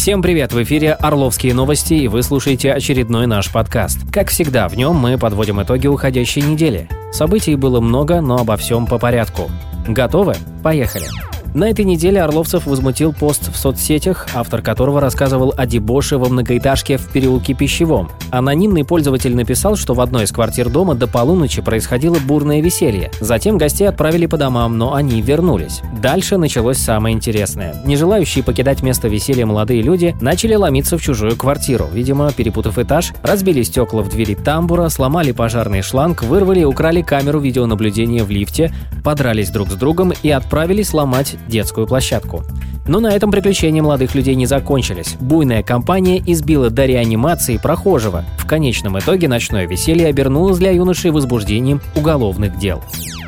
Всем привет! В эфире Орловские новости, и вы слушаете очередной наш подкаст. Как всегда, в нем мы подводим итоги уходящей недели. Событий было много, но обо всем по порядку. Готовы? Поехали! На этой неделе Орловцев возмутил пост в соцсетях, автор которого рассказывал о дебоше во многоэтажке в переулке Пищевом. Анонимный пользователь написал, что в одной из квартир дома до полуночи происходило бурное веселье. Затем гостей отправили по домам, но они вернулись. Дальше началось самое интересное. Не желающие покидать место веселья молодые люди начали ломиться в чужую квартиру. Видимо, перепутав этаж, разбили стекла в двери тамбура, сломали пожарный шланг, вырвали и украли камеру видеонаблюдения в лифте, подрались друг с другом и отправились ломать детскую площадку. Но на этом приключения молодых людей не закончились. Буйная компания избила до реанимации прохожего. В конечном итоге ночное веселье обернулось для юношей возбуждением уголовных дел.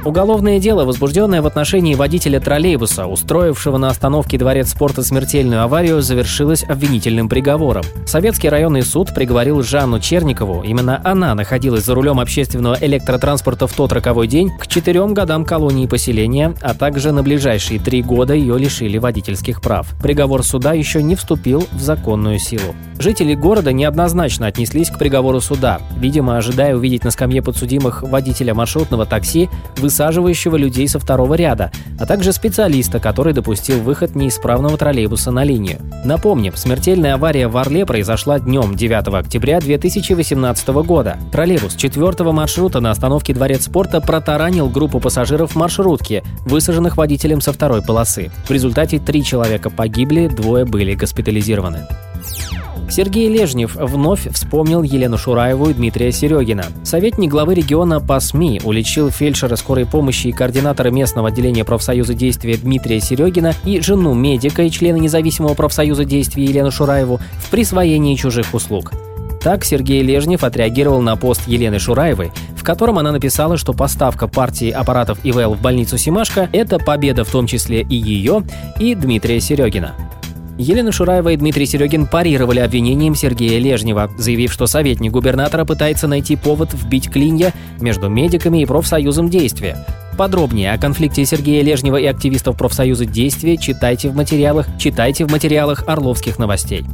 Уголовное дело, возбужденное в отношении водителя троллейбуса, устроившего на остановке Дворец спорта смертельную аварию, завершилось обвинительным приговором. Советский районный суд приговорил Жанну Черникову, именно она находилась за рулем общественного электротранспорта в тот роковой день, к четырем годам колонии поселения, а также на ближайшие три года ее лишили водительских прав. Приговор суда еще не вступил в законную силу. Жители города неоднозначно отнеслись к приговору суда, видимо, ожидая увидеть на скамье подсудимых водителя маршрутного такси, высаживающего людей со второго ряда, а также специалиста, который допустил выход неисправного троллейбуса на линию. Напомним, смертельная авария в Орле произошла днем 9 октября 2018 года. Троллейбус четвертого маршрута на остановке Дворец спорта протаранил группу пассажиров маршрутки, высаженных водителем со второй полосы. В результате три человека погибли, двое были госпитализированы. Сергей Лежнев вновь вспомнил Елену Шураеву и Дмитрия Серегина. Советник главы региона по СМИ уличил фельдшера скорой помощи и координатора местного отделения профсоюза действия Дмитрия Серегина и жену медика и члена независимого профсоюза действия Елену Шураеву в присвоении чужих услуг. Так Сергей Лежнев отреагировал на пост Елены Шураевой, в котором она написала, что поставка партии аппаратов ИВЛ в больницу Симашко – это победа в том числе и ее, и Дмитрия Серегина. Елена Шураева и Дмитрий Серегин парировали обвинением Сергея Лежнева, заявив, что советник губернатора пытается найти повод вбить клинья между медиками и профсоюзом действия. Подробнее о конфликте Сергея Лежнева и активистов профсоюза «Действия» читайте в материалах, читайте в материалах Орловских новостей.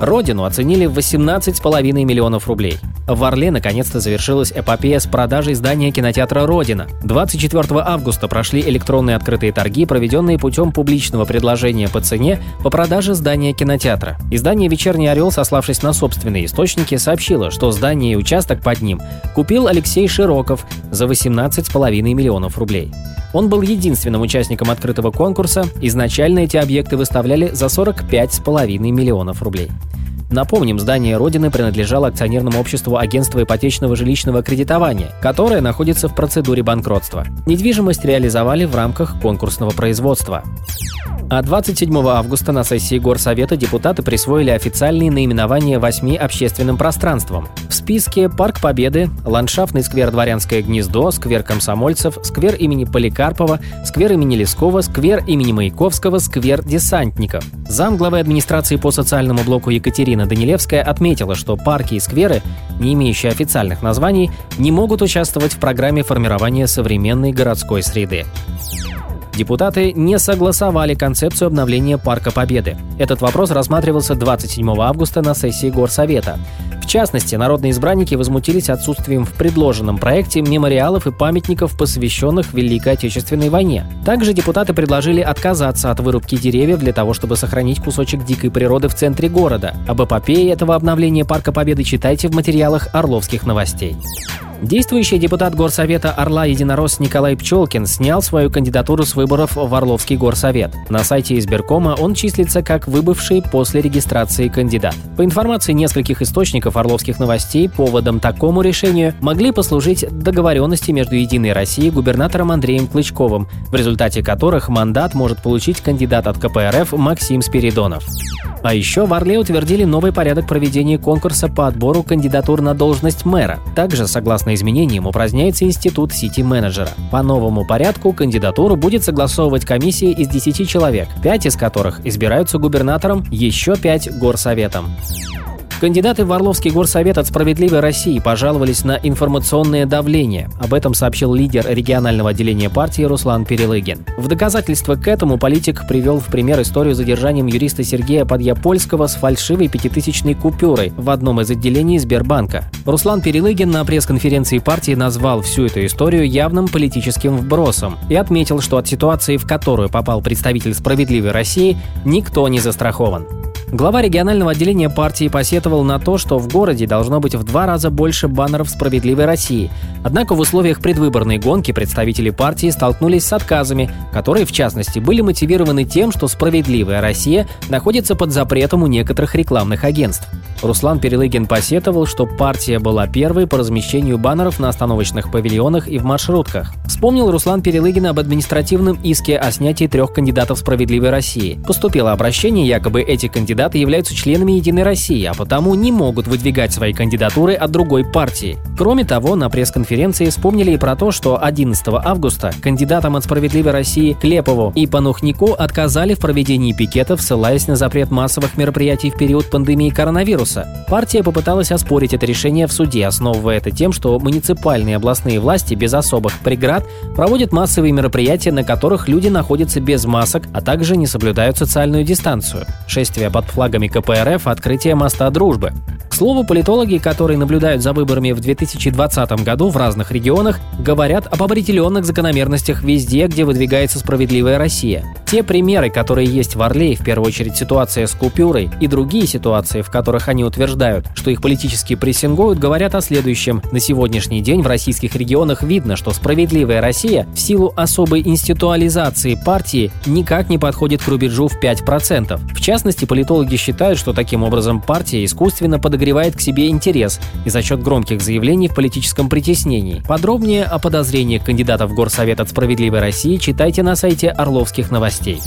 Родину оценили в 18,5 миллионов рублей. В Орле наконец-то завершилась эпопея с продажей здания кинотеатра «Родина». 24 августа прошли электронные открытые торги, проведенные путем публичного предложения по цене по продаже здания кинотеатра. Издание «Вечерний орел», сославшись на собственные источники, сообщило, что здание и участок под ним купил Алексей Широков за 18,5 миллионов рублей. Он был единственным участником открытого конкурса. Изначально эти объекты выставляли за 45,5 миллионов рублей. Напомним, здание Родины принадлежало акционерному обществу Агентства ипотечного жилищного кредитования, которое находится в процедуре банкротства. Недвижимость реализовали в рамках конкурсного производства. А 27 августа на сессии Горсовета депутаты присвоили официальные наименования восьми общественным пространствам. В списке Парк Победы, ландшафтный сквер Дворянское гнездо, сквер Комсомольцев, сквер имени Поликарпова, сквер имени Лескова, сквер имени Маяковского, сквер Десантников. Зам главы администрации по социальному блоку Екатерина Данилевская отметила, что парки и скверы, не имеющие официальных названий, не могут участвовать в программе формирования современной городской среды. Депутаты не согласовали концепцию обновления Парка Победы. Этот вопрос рассматривался 27 августа на сессии Горсовета. В частности, народные избранники возмутились отсутствием в предложенном проекте мемориалов и памятников, посвященных Великой Отечественной войне. Также депутаты предложили отказаться от вырубки деревьев для того, чтобы сохранить кусочек дикой природы в центре города. Об эпопее этого обновления Парка Победы читайте в материалах Орловских новостей. Действующий депутат Горсовета Орла Единорос Николай Пчелкин снял свою кандидатуру с выборов в Орловский горсовет. На сайте избиркома он числится как выбывший после регистрации кандидат. По информации нескольких источников Орловских новостей, поводом такому решению могли послужить договоренности между «Единой Россией» и губернатором Андреем Клычковым, в результате которых мандат может получить кандидат от КПРФ Максим Спиридонов. А еще в Орле утвердили новый порядок проведения конкурса по отбору кандидатур на должность мэра. Также, согласно изменениям, упраздняется институт сити-менеджера. По новому порядку кандидатуру будет согласовывать комиссия из 10 человек, 5 из которых избираются губернатором, еще 5 – горсоветом. Кандидаты в Орловский горсовет от «Справедливой России» пожаловались на информационное давление. Об этом сообщил лидер регионального отделения партии Руслан Перелыгин. В доказательство к этому политик привел в пример историю задержанием юриста Сергея Подъяпольского с фальшивой пятитысячной купюрой в одном из отделений Сбербанка. Руслан Перелыгин на пресс-конференции партии назвал всю эту историю явным политическим вбросом и отметил, что от ситуации, в которую попал представитель «Справедливой России», никто не застрахован. Глава регионального отделения партии посетовал на то, что в городе должно быть в два раза больше баннеров «Справедливой России». Однако в условиях предвыборной гонки представители партии столкнулись с отказами, которые, в частности, были мотивированы тем, что «Справедливая Россия» находится под запретом у некоторых рекламных агентств. Руслан Перелыгин посетовал, что партия была первой по размещению баннеров на остановочных павильонах и в маршрутках. Вспомнил Руслан Перелыгин об административном иске о снятии трех кандидатов «Справедливой России». Поступило обращение, якобы эти кандидаты кандидаты являются членами «Единой России», а потому не могут выдвигать свои кандидатуры от другой партии. Кроме того, на пресс-конференции вспомнили и про то, что 11 августа кандидатам от «Справедливой России» Клепову и Панухнику отказали в проведении пикетов, ссылаясь на запрет массовых мероприятий в период пандемии коронавируса. Партия попыталась оспорить это решение в суде, основывая это тем, что муниципальные областные власти без особых преград проводят массовые мероприятия, на которых люди находятся без масок, а также не соблюдают социальную дистанцию. Шествие под флагами КПРФ открытие моста дружбы. К слову, политологи, которые наблюдают за выборами в 2020 году в разных регионах, говорят об определенных закономерностях везде, где выдвигается справедливая Россия. Те примеры, которые есть в Орле, в первую очередь ситуация с купюрой и другие ситуации, в которых они утверждают, что их политически прессингуют, говорят о следующем. На сегодняшний день в российских регионах видно, что справедливая Россия в силу особой институализации партии никак не подходит к рубежу в 5%. В частности, политологи считают, что таким образом партия искусственно подогревает к себе интерес и за счет громких заявлений в политическом притеснении. Подробнее о подозрениях кандидатов в Горсовет от «Справедливой России» читайте на сайте Орловских новостей.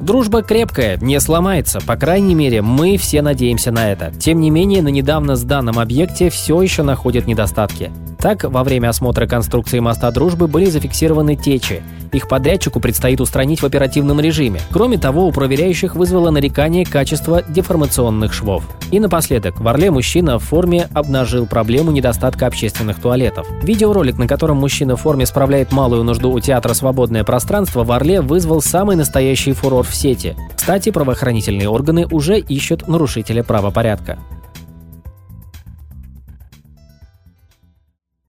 Дружба крепкая, не сломается, по крайней мере, мы все надеемся на это. Тем не менее, на недавно сданном объекте все еще находят недостатки. Так, во время осмотра конструкции моста дружбы были зафиксированы течи – их подрядчику предстоит устранить в оперативном режиме. Кроме того, у проверяющих вызвало нарекание качества деформационных швов. И напоследок, в Орле мужчина в форме обнажил проблему недостатка общественных туалетов. Видеоролик, на котором мужчина в форме справляет малую нужду у театра «Свободное пространство» в Орле вызвал самый настоящий фурор в сети. Кстати, правоохранительные органы уже ищут нарушителя правопорядка.